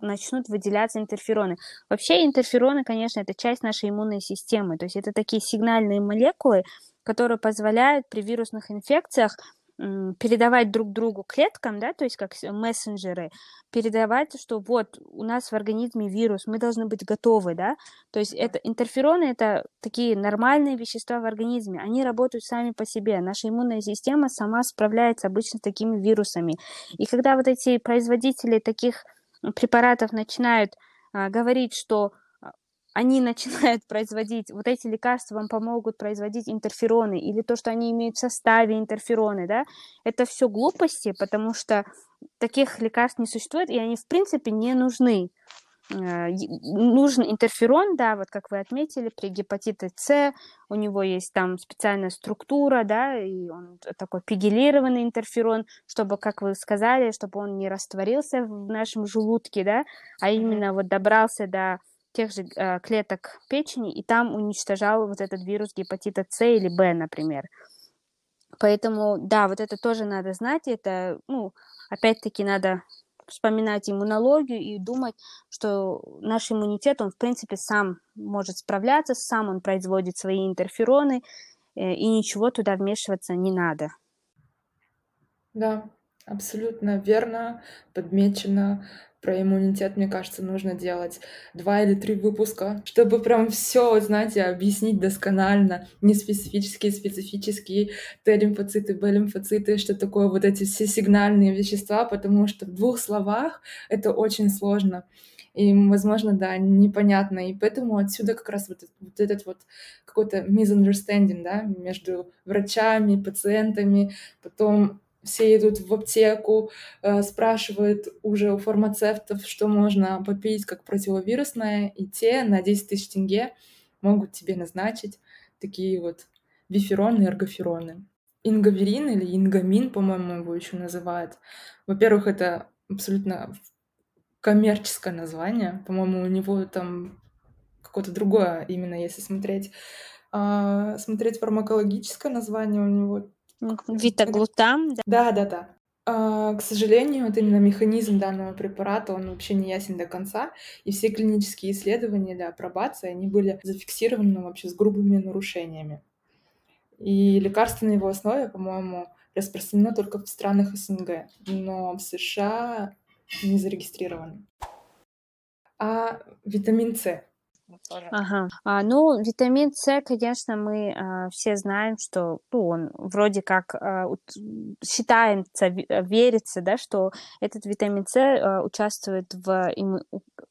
начнут выделяться интерфероны. Вообще интерфероны, конечно, это часть нашей иммунной системы, то есть это такие сигнальные молекулы, которые позволяют при вирусных инфекциях передавать друг другу клеткам, да, то есть как мессенджеры, передавать, что вот у нас в организме вирус, мы должны быть готовы, да, то есть это интерфероны это такие нормальные вещества в организме, они работают сами по себе, наша иммунная система сама справляется обычно с такими вирусами, и когда вот эти производители таких препаратов начинают а, говорить, что они [LAUGHS] начинают производить, вот эти лекарства вам помогут производить интерфероны, или то, что они имеют в составе интерфероны, да, это все глупости, потому что таких лекарств не существует, и они, в принципе, не нужны. Э, нужен интерферон, да, вот как вы отметили, при гепатите С у него есть там специальная структура, да, и он такой пигелированный интерферон, чтобы, как вы сказали, чтобы он не растворился в нашем желудке, да, а именно вот добрался до тех же э, клеток печени, и там уничтожал вот этот вирус гепатита С или Б, например. Поэтому, да, вот это тоже надо знать, это, ну, опять-таки надо вспоминать иммунологию и думать, что наш иммунитет, он, в принципе, сам может справляться, сам он производит свои интерфероны, э, и ничего туда вмешиваться не надо. Да, абсолютно верно, подмечено про иммунитет, мне кажется, нужно делать два или три выпуска, чтобы прям все, знаете, объяснить досконально, не специфические, специфические Т-лимфоциты, Б-лимфоциты, что такое вот эти все сигнальные вещества, потому что в двух словах это очень сложно. И, возможно, да, непонятно. И поэтому отсюда как раз вот, вот этот вот какой-то misunderstanding, да, между врачами, пациентами, потом все идут в аптеку, э, спрашивают уже у фармацевтов, что можно попить как противовирусное, и те на 10 тысяч тенге могут тебе назначить такие вот бифероны и эргофероны. Ингаверин или ингамин, по-моему, его еще называют. Во-первых, это абсолютно коммерческое название. По-моему, у него там какое-то другое именно, если смотреть. А, смотреть фармакологическое название у него Витаглутам, да? Да, да, да. К сожалению, вот именно механизм данного препарата, он вообще не ясен до конца, и все клинические исследования для апробации, они были зафиксированы вообще с грубыми нарушениями. И лекарство на его основе, по-моему, распространено только в странах СНГ, но в США не зарегистрировано. А витамин С тоже. Ага. А, ну, витамин С, конечно, мы а, все знаем, что ну, он вроде как а, считается, верится, да, что этот витамин С а, участвует в имму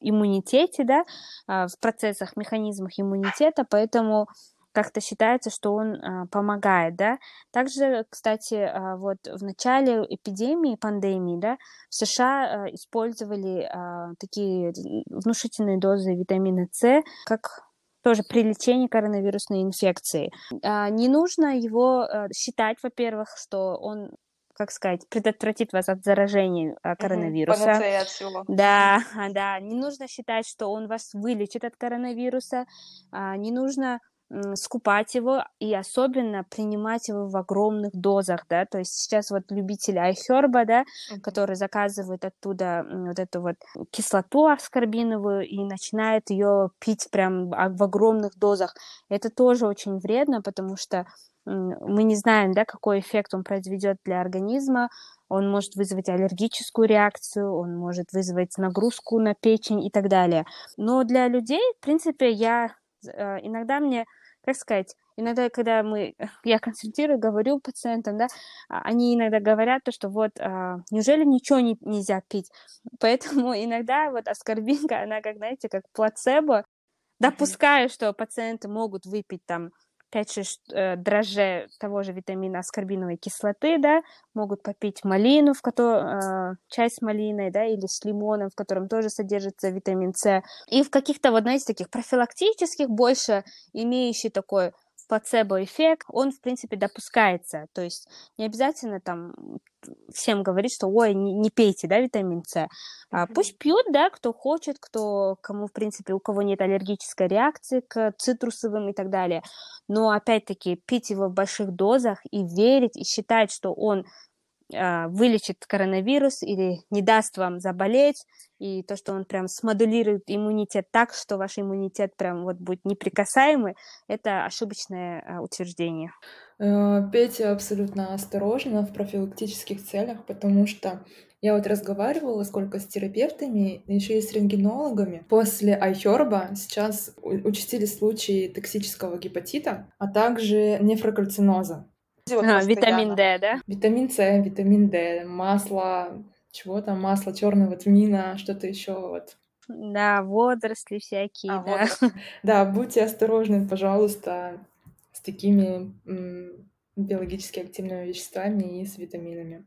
иммунитете, да, а, в процессах, механизмах иммунитета, поэтому как-то считается, что он а, помогает, да. Также, кстати, а, вот в начале эпидемии, пандемии, да, в США а, использовали а, такие внушительные дозы витамина С, как тоже при лечении коронавирусной инфекции. А, не нужно его а, считать, во-первых, что он как сказать, предотвратит вас от заражения а, коронавируса. От всего. Да, [LAUGHS] да, не нужно считать, что он вас вылечит от коронавируса, а, не нужно скупать его и особенно принимать его в огромных дозах, да, то есть сейчас вот любители айхерба, да, mm-hmm. которые заказывают оттуда вот эту вот кислоту аскорбиновую и начинают ее пить прям в огромных дозах, это тоже очень вредно, потому что мы не знаем, да, какой эффект он произведет для организма, он может вызвать аллергическую реакцию, он может вызвать нагрузку на печень и так далее. Но для людей, в принципе, я иногда мне как сказать, иногда, когда мы, [LAUGHS] я консультирую, говорю пациентам, да, а, они иногда говорят то, что вот, а, неужели ничего не, нельзя пить? Поэтому [LAUGHS] иногда вот аскорбинка, она, как, знаете, как плацебо, допускаю, что пациенты могут выпить там 5-6 э, дрожжей того же витамина аскорбиновой кислоты, да, могут попить малину, в которой, э, чай с малиной, да, или с лимоном, в котором тоже содержится витамин С. И в каких-то, вот, знаете, таких профилактических, больше имеющий такой плацебо-эффект, он, в принципе, допускается. То есть не обязательно там всем говорить, что ой, не, не пейте, да, витамин С. А, пусть пьют, да, кто хочет, кто, кому, в принципе, у кого нет аллергической реакции к цитрусовым и так далее. Но, опять-таки, пить его в больших дозах и верить, и считать, что он вылечит коронавирус или не даст вам заболеть, и то, что он прям смодулирует иммунитет так, что ваш иммунитет прям вот будет неприкасаемый, это ошибочное а, утверждение. Э, Пейте абсолютно осторожно в профилактических целях, потому что я вот разговаривала сколько с терапевтами, еще и с рентгенологами. После айхерба сейчас участились случаи токсического гепатита, а также нефрокальциноза. А, витамин D, да? Витамин С, витамин D, масло, чего там, масло черного тмина, что-то еще вот. Да, водоросли всякие, а, да. Вот. Да, будьте осторожны, пожалуйста, с такими м, биологически активными веществами и с витаминами.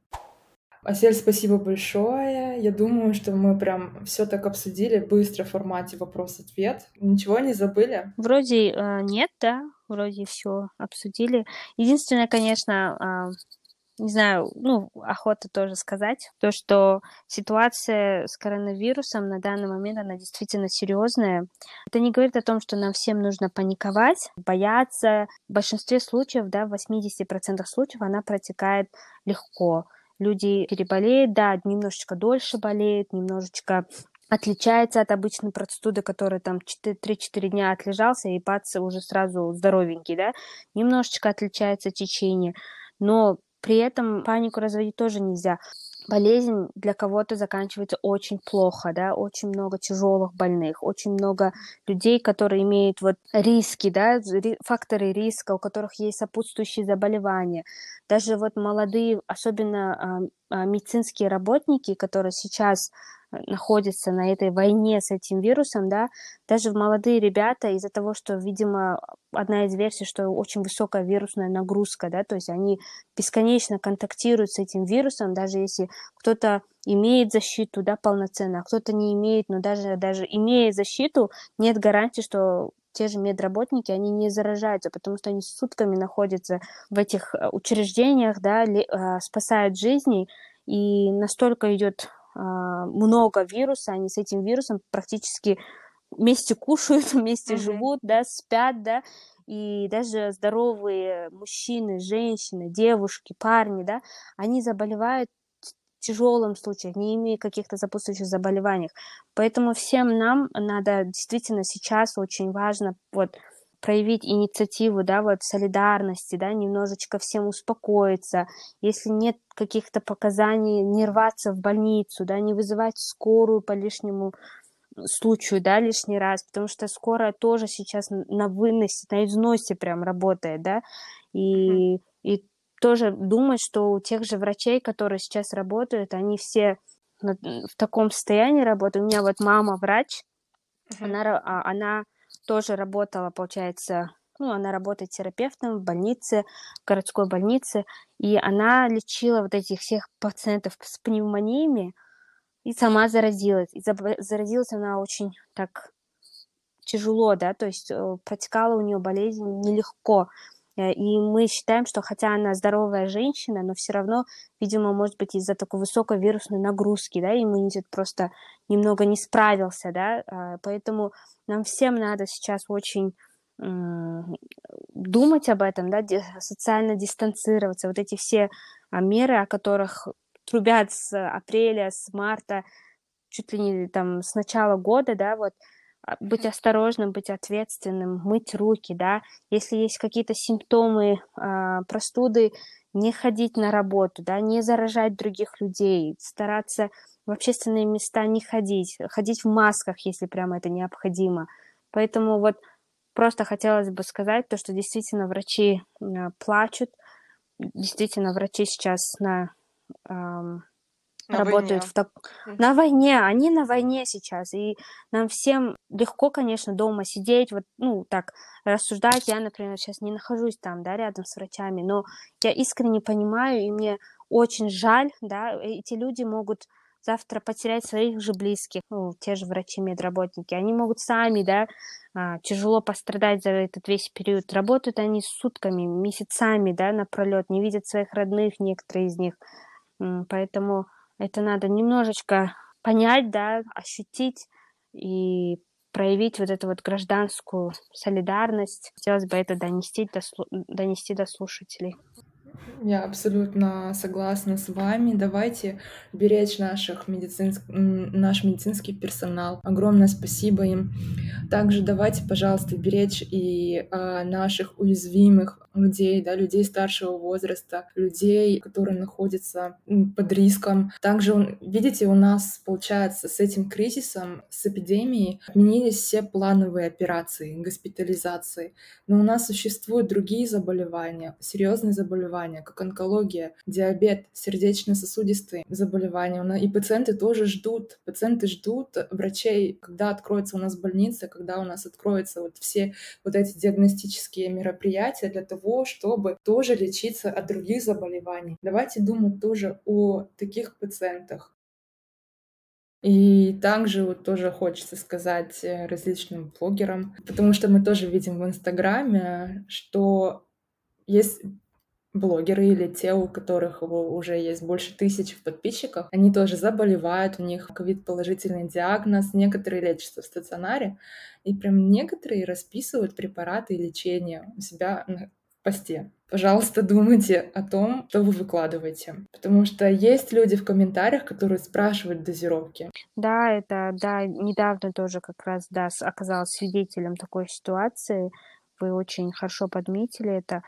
Асель, спасибо большое. Я думаю, что мы прям все так обсудили быстро в формате вопрос-ответ. Ничего не забыли? Вроде э, нет, да, вроде все обсудили. Единственное, конечно, э, не знаю, ну, охота тоже сказать, то, что ситуация с коронавирусом на данный момент, она действительно серьезная. Это не говорит о том, что нам всем нужно паниковать, бояться. В большинстве случаев, да, в 80% случаев она протекает легко люди переболеют, да, немножечко дольше болеют, немножечко отличается от обычной простуды, которая там 3-4 дня отлежался, и бац, уже сразу здоровенький, да, немножечко отличается течение, но при этом панику разводить тоже нельзя. Болезнь для кого-то заканчивается очень плохо, да, очень много тяжелых больных, очень много людей, которые имеют вот риски, да, факторы риска, у которых есть сопутствующие заболевания. Даже вот молодые, особенно а, медицинские работники, которые сейчас находятся на этой войне с этим вирусом, да, даже молодые ребята из-за того, что, видимо, одна из версий, что очень высокая вирусная нагрузка, да, то есть они бесконечно контактируют с этим вирусом, даже если кто-то имеет защиту, да, полноценно, а кто-то не имеет, но даже, даже имея защиту, нет гарантии, что те же медработники, они не заражаются, потому что они сутками находятся в этих э, учреждениях, да, э, спасают жизни, и настолько идет много вируса, они с этим вирусом практически вместе кушают, [LAUGHS] вместе mm-hmm. живут, да, спят, да, и даже здоровые мужчины, женщины, девушки, парни, да, они заболевают тяжелом случае, не имея каких-то сопутствующих заболеваний. Поэтому всем нам надо действительно сейчас очень важно вот проявить инициативу, да, вот солидарности, да, немножечко всем успокоиться. Если нет каких-то показаний, не рваться в больницу, да, не вызывать скорую по лишнему случаю, да, лишний раз, потому что скорая тоже сейчас на выносе, на износе прям работает, да, и, и тоже думать, что у тех же врачей, которые сейчас работают, они все в таком состоянии работают. У меня вот мама врач, uh-huh. она, а, она тоже работала, получается, ну, она работает терапевтом в больнице, в городской больнице, и она лечила вот этих всех пациентов с пневмониями и сама заразилась. И заразилась она очень так тяжело, да, то есть э, протекала у нее болезнь нелегко. Э, и мы считаем, что хотя она здоровая женщина, но все равно, видимо, может быть, из-за такой высокой вирусной нагрузки, да, иммунитет просто немного не справился, да, а, поэтому нам всем надо сейчас очень думать об этом, да, социально дистанцироваться, вот эти все а, меры, о которых трубят с апреля, с марта, чуть ли не там с начала года, да, вот, быть осторожным, быть ответственным, мыть руки, да, если есть какие-то симптомы э, простуды, не ходить на работу, да, не заражать других людей, стараться в общественные места не ходить, ходить в масках, если прямо это необходимо. Поэтому вот просто хотелось бы сказать то, что действительно врачи э, плачут, действительно врачи сейчас на э, на работают войне. в так... на войне, они на войне сейчас, и нам всем легко, конечно, дома сидеть, вот, ну, так, рассуждать, я, например, сейчас не нахожусь там, да, рядом с врачами, но я искренне понимаю, и мне очень жаль, да, эти люди могут завтра потерять своих же близких, ну, те же врачи, медработники, они могут сами, да, а, тяжело пострадать за этот весь период. Работают они сутками, месяцами, да, напролет, не видят своих родных, некоторые из них. Поэтому это надо немножечко понять, да, ощутить и проявить вот эту вот гражданскую солидарность. Хотелось бы это донести до, донести до слушателей. Я абсолютно согласна с вами. Давайте беречь наших медицинск... наш медицинский персонал. Огромное спасибо им. Также давайте, пожалуйста, беречь и а, наших уязвимых людей, да, людей старшего возраста, людей, которые находятся под риском. Также, видите, у нас, получается, с этим кризисом, с эпидемией отменились все плановые операции, госпитализации. Но у нас существуют другие заболевания, серьезные заболевания, как онкология, диабет, сердечно-сосудистые заболевания. И пациенты тоже ждут, пациенты ждут врачей, когда откроется у нас больница, когда у нас откроются вот все вот эти диагностические мероприятия для того, чтобы тоже лечиться от других заболеваний. Давайте думать тоже о таких пациентах. И также вот тоже хочется сказать э, различным блогерам, потому что мы тоже видим в Инстаграме, что есть блогеры или те, у которых уже есть больше тысячи подписчиков, они тоже заболевают, у них ковид-положительный диагноз, некоторые лечатся в стационаре, и прям некоторые расписывают препараты и лечение у себя посте. Пожалуйста, думайте о том, что вы выкладываете. Потому что есть люди в комментариях, которые спрашивают дозировки. Да, это, да, недавно тоже как раз, да, оказалась свидетелем такой ситуации. Вы очень хорошо подметили это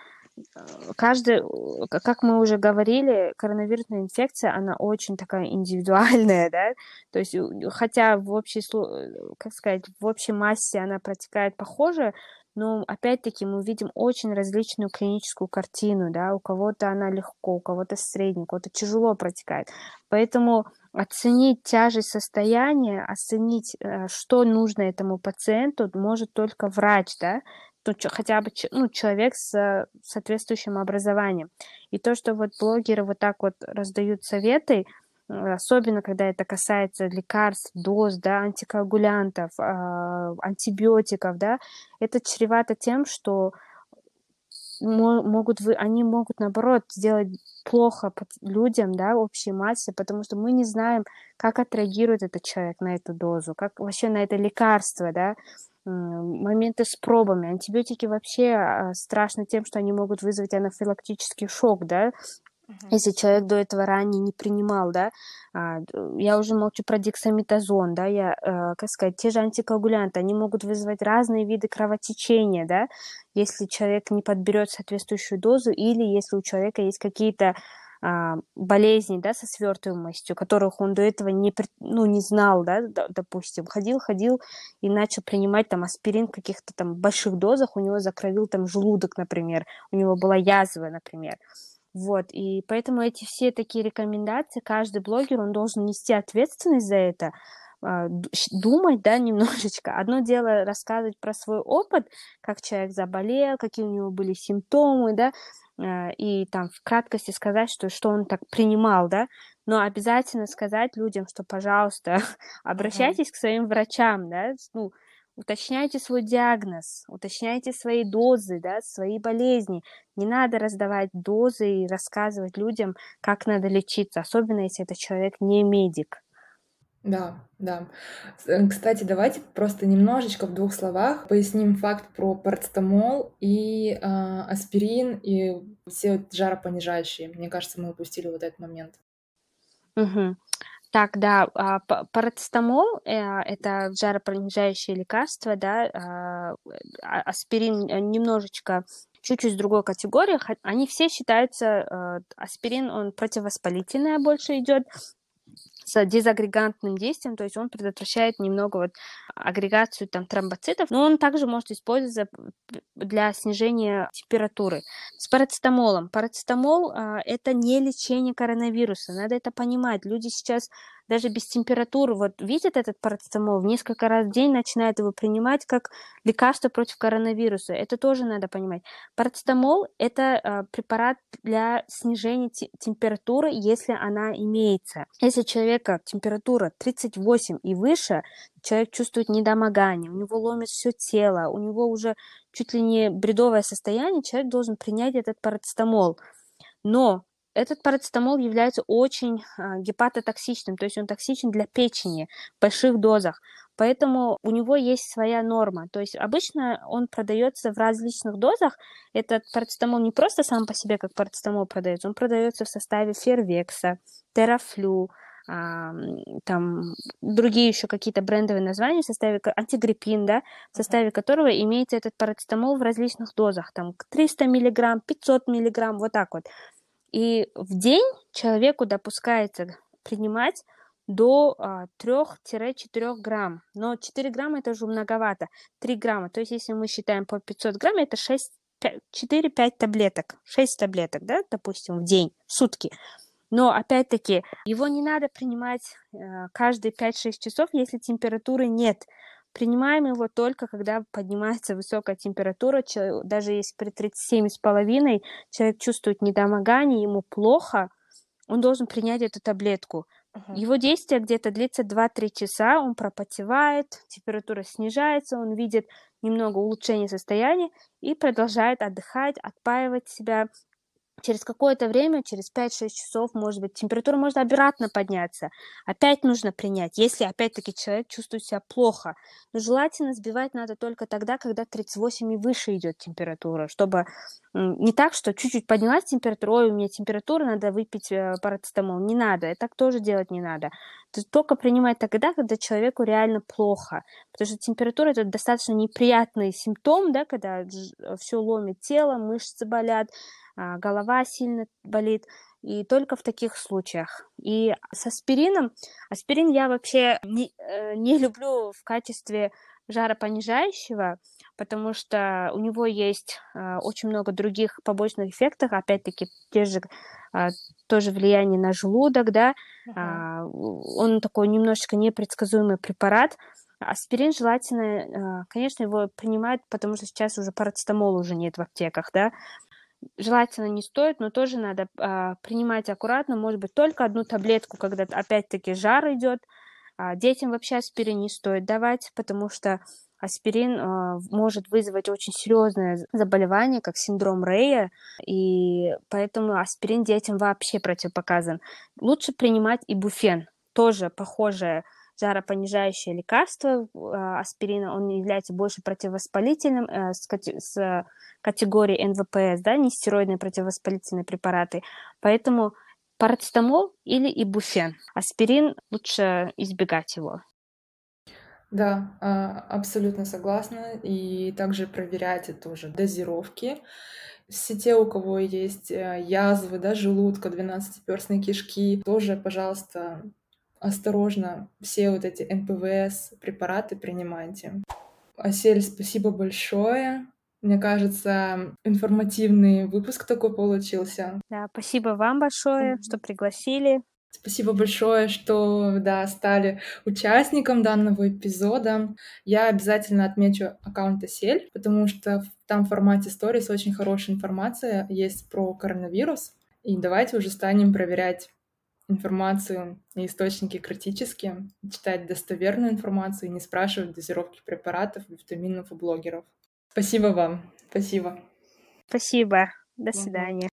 каждый, как мы уже говорили, коронавирусная инфекция, она очень такая индивидуальная, [LAUGHS] да, то есть, хотя в общей, как сказать, в общей массе она протекает похоже, но опять-таки мы видим очень различную клиническую картину, да, у кого-то она легко, у кого-то средний, у кого-то тяжело протекает. Поэтому оценить тяжесть состояния, оценить, э, что нужно этому пациенту, может только врач, да, ну, хотя бы ну, человек с соответствующим образованием. И то, что вот блогеры вот так вот раздают советы, особенно когда это касается лекарств, доз, да, антикоагулянтов, а, антибиотиков, да, это чревато тем, что могут вы, они могут наоборот сделать плохо людям, да, общей массе, потому что мы не знаем, как отреагирует этот человек на эту дозу, как вообще на это лекарство, да, моменты с пробами. Антибиотики вообще а, страшно тем, что они могут вызвать анафилактический шок, да, если человек до этого ранее не принимал, да, а, я уже молчу про дексаметазон, да, я, э, как сказать, те же антикоагулянты, они могут вызвать разные виды кровотечения, да, если человек не подберет соответствующую дозу или если у человека есть какие-то а, болезни, да, со свертываемостью, которых он до этого не, ну, не знал, да, допустим, ходил, ходил и начал принимать там аспирин в каких-то там больших дозах, у него закровил там желудок, например, у него была язва, например, вот, и поэтому эти все такие рекомендации, каждый блогер, он должен нести ответственность за это, а, думать, да, [LAUGHS] немножечко. Одно дело рассказывать про свой опыт, как человек заболел, какие у него были симптомы, да, а, и там в краткости сказать, что, что он так принимал, да, но обязательно сказать людям, что, пожалуйста, [LAUGHS] обращайтесь mm-hmm. к своим врачам, да, ну, уточняйте свой диагноз, уточняйте свои дозы, да, свои болезни. Не надо раздавать дозы и рассказывать людям, как надо лечиться, особенно если это человек не медик. Да, да. Э, кстати, давайте просто немножечко в двух словах поясним факт про парацетамол и э, аспирин и все жаропонижающие. Мне кажется, мы упустили вот этот момент. Угу. Так, да, а, парацетамол э, это жаропонижающее лекарство, да, а, а аспирин э, немножечко чуть-чуть другой категории. Они все считаются, э, аспирин, он противовоспалительное больше идет, с дезагрегантным действием, то есть он предотвращает немного вот агрегацию там тромбоцитов, но он также может использоваться для снижения температуры. С парацетамолом. Парацетамол а, это не лечение коронавируса, надо это понимать. Люди сейчас даже без температуры, вот видят этот парацетамол, в несколько раз в день начинают его принимать как лекарство против коронавируса. Это тоже надо понимать. Парацетамол – это э, препарат для снижения температуры, если она имеется. Если у человека температура 38 и выше, человек чувствует недомогание, у него ломит все тело, у него уже чуть ли не бредовое состояние, человек должен принять этот парацетамол. Но этот парацетамол является очень а, гепатотоксичным, то есть он токсичен для печени в больших дозах. Поэтому у него есть своя норма. То есть обычно он продается в различных дозах. Этот парацетамол не просто сам по себе как парацетамол продается, он продается в составе фервекса, терафлю, а, там другие еще какие-то брендовые названия в составе антигриппин, да, в составе которого имеется этот парацетамол в различных дозах, там 300 миллиграмм, 500 миллиграмм, вот так вот. И в день человеку допускается принимать до а, 3-4 грамм. Но 4 грамма это уже многовато. 3 грамма. То есть, если мы считаем по 500 грамм, это 6, 4-5 таблеток. 6 таблеток, да, допустим, в день, в сутки. Но, опять-таки, его не надо принимать э, каждые 5-6 часов, если температуры нет. Принимаем его только, когда поднимается высокая температура, даже если при 37,5 человек чувствует недомогание, ему плохо, он должен принять эту таблетку. Uh-huh. Его действие где-то длится 2-3 часа, он пропотевает, температура снижается, он видит немного улучшение состояния и продолжает отдыхать, отпаивать себя, через какое-то время, через 5-6 часов, может быть, температура может обратно подняться. Опять нужно принять, если опять-таки человек чувствует себя плохо. Но желательно сбивать надо только тогда, когда 38 и выше идет температура, чтобы не так, что чуть-чуть поднялась температура, ой, у меня температура, надо выпить э, парацетамол. Не надо, так тоже делать не надо. То только принимать тогда, когда человеку реально плохо. Потому что температура это достаточно неприятный симптом, да, когда все ломит тело, мышцы болят, а, голова сильно болит, и только в таких случаях. И с аспирином, аспирин я вообще не, э, не люблю в качестве жаропонижающего, потому что у него есть э, очень много других побочных эффектов, опять-таки те же э, тоже влияние на желудок, да, uh-huh. он такой немножечко непредсказуемый препарат. Аспирин желательно, конечно, его принимать, потому что сейчас уже парацетамол уже нет в аптеках, да, желательно не стоит, но тоже надо а, принимать аккуратно, может быть, только одну таблетку, когда опять-таки жар идет. А, детям вообще аспирин не стоит давать, потому что аспирин а, может вызвать очень серьезное заболевание, как синдром Рея, и поэтому аспирин детям вообще противопоказан. Лучше принимать ибуфен, тоже похожее жаропонижающее лекарство а, аспирина, он является больше противовоспалительным э, с, с категории НВПС, да, нестероидные противовоспалительные препараты. Поэтому парацетамол или ибуфен. Аспирин лучше избегать его. Да, а, абсолютно согласна. И также проверяйте тоже дозировки. Все те, у кого есть э, язвы, да, желудка, двенадцатиперстные кишки, тоже, пожалуйста, осторожно все вот эти НПВС препараты принимайте. Асель, спасибо большое. Мне кажется, информативный выпуск такой получился. Да, спасибо вам большое, mm-hmm. что пригласили. Спасибо большое, что да, стали участником данного эпизода. Я обязательно отмечу аккаунт Асель, потому что там в формате сторис очень хорошая информация есть про коронавирус. И давайте уже станем проверять информацию и источники критически, читать достоверную информацию и не спрашивать дозировки препаратов, витаминов у блогеров. Спасибо вам. Спасибо. Спасибо. До свидания.